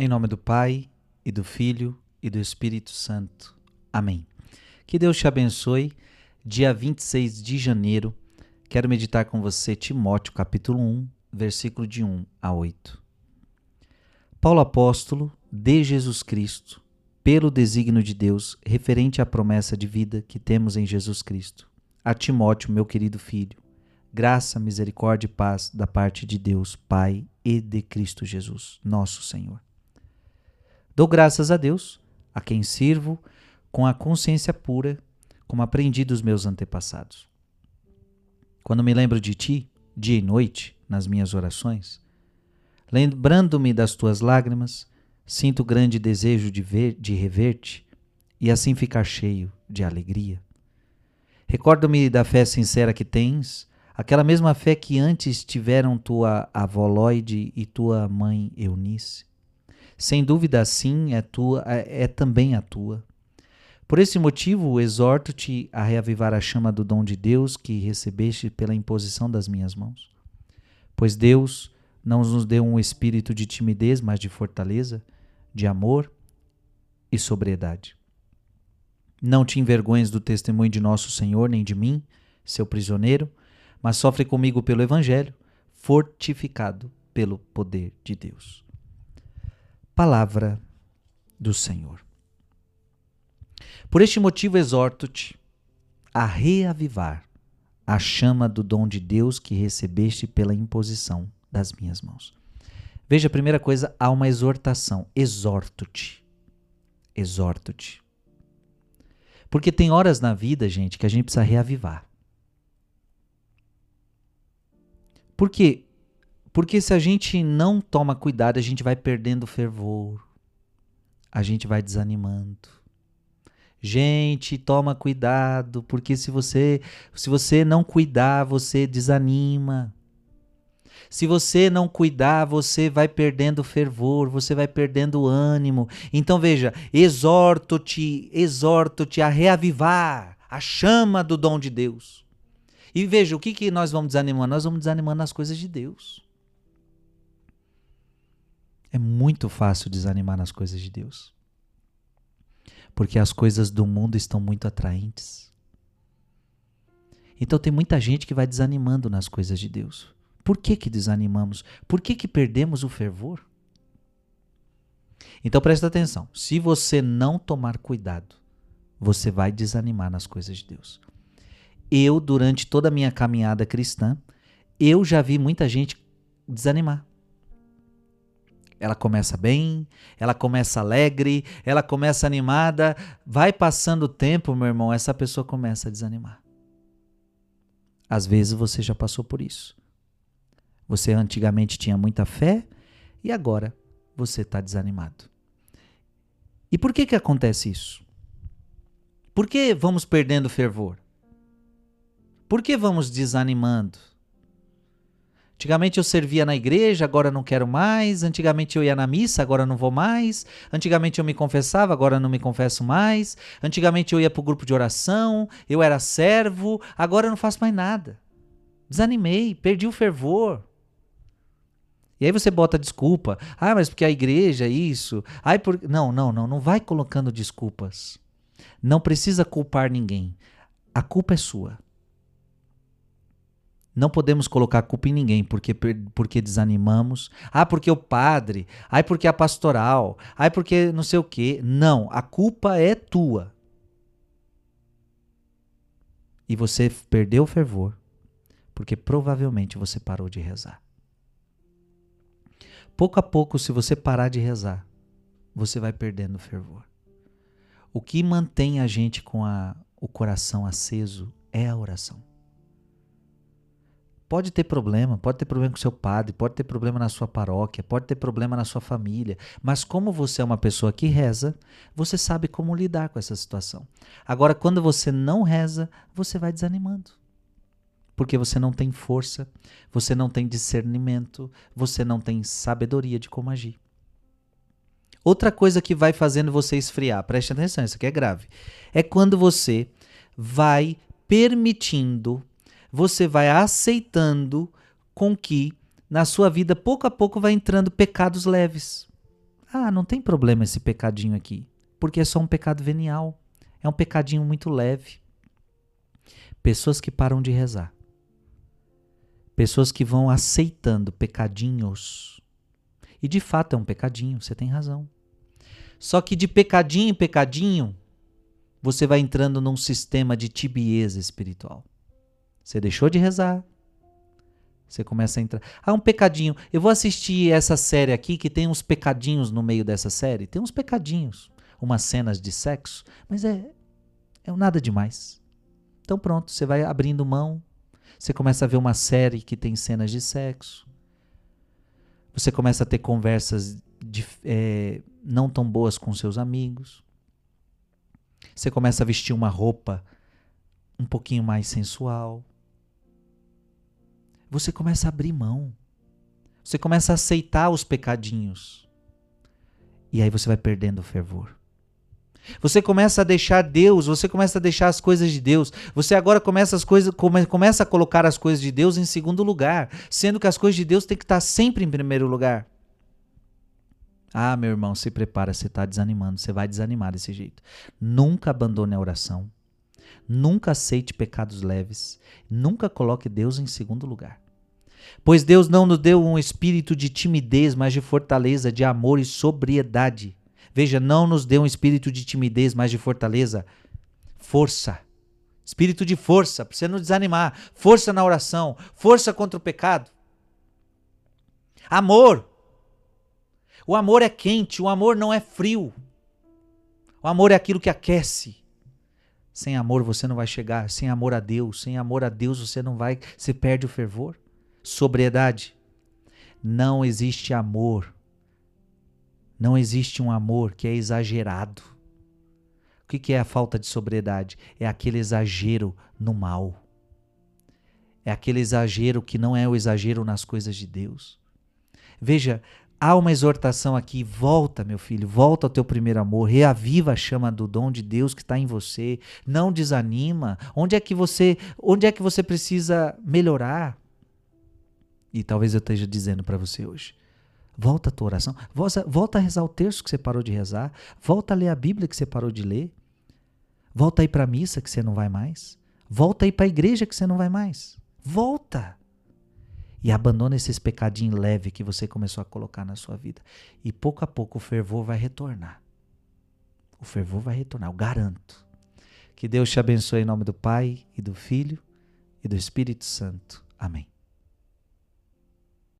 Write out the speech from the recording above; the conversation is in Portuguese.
Em nome do Pai, e do Filho, e do Espírito Santo. Amém. Que Deus te abençoe. Dia 26 de janeiro, quero meditar com você Timóteo, capítulo 1, versículo de 1 a 8. Paulo apóstolo de Jesus Cristo, pelo desígnio de Deus, referente à promessa de vida que temos em Jesus Cristo. A Timóteo, meu querido filho, graça, misericórdia e paz da parte de Deus, Pai e de Cristo Jesus, nosso Senhor. Dou graças a Deus, a quem sirvo com a consciência pura, como aprendi dos meus antepassados. Quando me lembro de ti, dia e noite, nas minhas orações, lembrando-me das tuas lágrimas, sinto grande desejo de ver, de rever-te e assim ficar cheio de alegria. Recordo-me da fé sincera que tens, aquela mesma fé que antes tiveram tua avó Lloyd e tua mãe Eunice. Sem dúvida, sim, é, tua, é, é também a tua. Por esse motivo, exorto-te a reavivar a chama do dom de Deus que recebeste pela imposição das minhas mãos. Pois Deus não nos deu um espírito de timidez, mas de fortaleza, de amor e sobriedade. Não te envergonhes do testemunho de nosso Senhor, nem de mim, seu prisioneiro, mas sofre comigo pelo Evangelho, fortificado pelo poder de Deus. Palavra do Senhor. Por este motivo, exorto-te a reavivar a chama do dom de Deus que recebeste pela imposição das minhas mãos. Veja, a primeira coisa, há uma exortação. Exorto-te. Exorto-te. Porque tem horas na vida, gente, que a gente precisa reavivar. Por quê? Porque se a gente não toma cuidado, a gente vai perdendo fervor, a gente vai desanimando. Gente, toma cuidado, porque se você se você não cuidar, você desanima. Se você não cuidar, você vai perdendo fervor, você vai perdendo ânimo. Então veja, exorto-te, exorto-te a reavivar a chama do dom de Deus. E veja, o que, que nós vamos desanimando? Nós vamos desanimando nas coisas de Deus. É muito fácil desanimar nas coisas de Deus. Porque as coisas do mundo estão muito atraentes. Então tem muita gente que vai desanimando nas coisas de Deus. Por que que desanimamos? Por que que perdemos o fervor? Então presta atenção. Se você não tomar cuidado, você vai desanimar nas coisas de Deus. Eu, durante toda a minha caminhada cristã, eu já vi muita gente desanimar. Ela começa bem, ela começa alegre, ela começa animada. Vai passando o tempo, meu irmão, essa pessoa começa a desanimar. Às vezes você já passou por isso. Você antigamente tinha muita fé e agora você está desanimado. E por que, que acontece isso? Por que vamos perdendo fervor? Por que vamos desanimando? Antigamente eu servia na igreja, agora não quero mais. Antigamente eu ia na missa, agora não vou mais. Antigamente eu me confessava, agora não me confesso mais. Antigamente eu ia para o grupo de oração, eu era servo, agora eu não faço mais nada. Desanimei, perdi o fervor. E aí você bota desculpa. Ah, mas porque a igreja é isso. Ai, por... Não, não, não. Não vai colocando desculpas. Não precisa culpar ninguém. A culpa é sua. Não podemos colocar culpa em ninguém porque, porque desanimamos. Ah, porque o padre. Ai, porque a pastoral. Ai, porque não sei o quê. Não, a culpa é tua. E você perdeu o fervor porque provavelmente você parou de rezar. Pouco a pouco, se você parar de rezar, você vai perdendo o fervor. O que mantém a gente com a, o coração aceso é a oração. Pode ter problema, pode ter problema com seu padre, pode ter problema na sua paróquia, pode ter problema na sua família, mas como você é uma pessoa que reza, você sabe como lidar com essa situação. Agora, quando você não reza, você vai desanimando. Porque você não tem força, você não tem discernimento, você não tem sabedoria de como agir. Outra coisa que vai fazendo você esfriar, preste atenção, isso aqui é grave, é quando você vai permitindo você vai aceitando com que na sua vida pouco a pouco vai entrando pecados leves. Ah, não tem problema esse pecadinho aqui, porque é só um pecado venial. É um pecadinho muito leve. Pessoas que param de rezar. Pessoas que vão aceitando pecadinhos. E de fato é um pecadinho, você tem razão. Só que de pecadinho em pecadinho, você vai entrando num sistema de tibieza espiritual. Você deixou de rezar. Você começa a entrar. Ah, um pecadinho. Eu vou assistir essa série aqui que tem uns pecadinhos no meio dessa série. Tem uns pecadinhos, umas cenas de sexo, mas é é nada demais. Então pronto, você vai abrindo mão. Você começa a ver uma série que tem cenas de sexo. Você começa a ter conversas de, é, não tão boas com seus amigos. Você começa a vestir uma roupa um pouquinho mais sensual. Você começa a abrir mão. Você começa a aceitar os pecadinhos. E aí você vai perdendo o fervor. Você começa a deixar Deus, você começa a deixar as coisas de Deus. Você agora começa as coisas, come, começa a colocar as coisas de Deus em segundo lugar, sendo que as coisas de Deus têm que estar sempre em primeiro lugar. Ah, meu irmão, se prepara, você está desanimando, você vai desanimar desse jeito. Nunca abandone a oração. Nunca aceite pecados leves. Nunca coloque Deus em segundo lugar. Pois Deus não nos deu um espírito de timidez, mas de fortaleza, de amor e sobriedade. Veja, não nos deu um espírito de timidez, mas de fortaleza. Força. Espírito de força, para você não desanimar. Força na oração. Força contra o pecado. Amor. O amor é quente, o amor não é frio. O amor é aquilo que aquece. Sem amor você não vai chegar, sem amor a Deus, sem amor a Deus você não vai, você perde o fervor. Sobriedade. Não existe amor. Não existe um amor que é exagerado. O que é a falta de sobriedade? É aquele exagero no mal. É aquele exagero que não é o exagero nas coisas de Deus. Veja, há uma exortação aqui, volta, meu filho, volta ao teu primeiro amor, reaviva a chama do dom de Deus que está em você, não desanima. Onde é que você, onde é que você precisa melhorar? E talvez eu esteja dizendo para você hoje. Volta à tua oração, volta, volta a rezar o terço que você parou de rezar, volta a ler a Bíblia que você parou de ler, volta a ir para a missa que você não vai mais, volta a ir para a igreja que você não vai mais. Volta! E abandona esses pecadinhos leves que você começou a colocar na sua vida. E pouco a pouco o fervor vai retornar. O fervor vai retornar, eu garanto. Que Deus te abençoe em nome do Pai e do Filho e do Espírito Santo. Amém.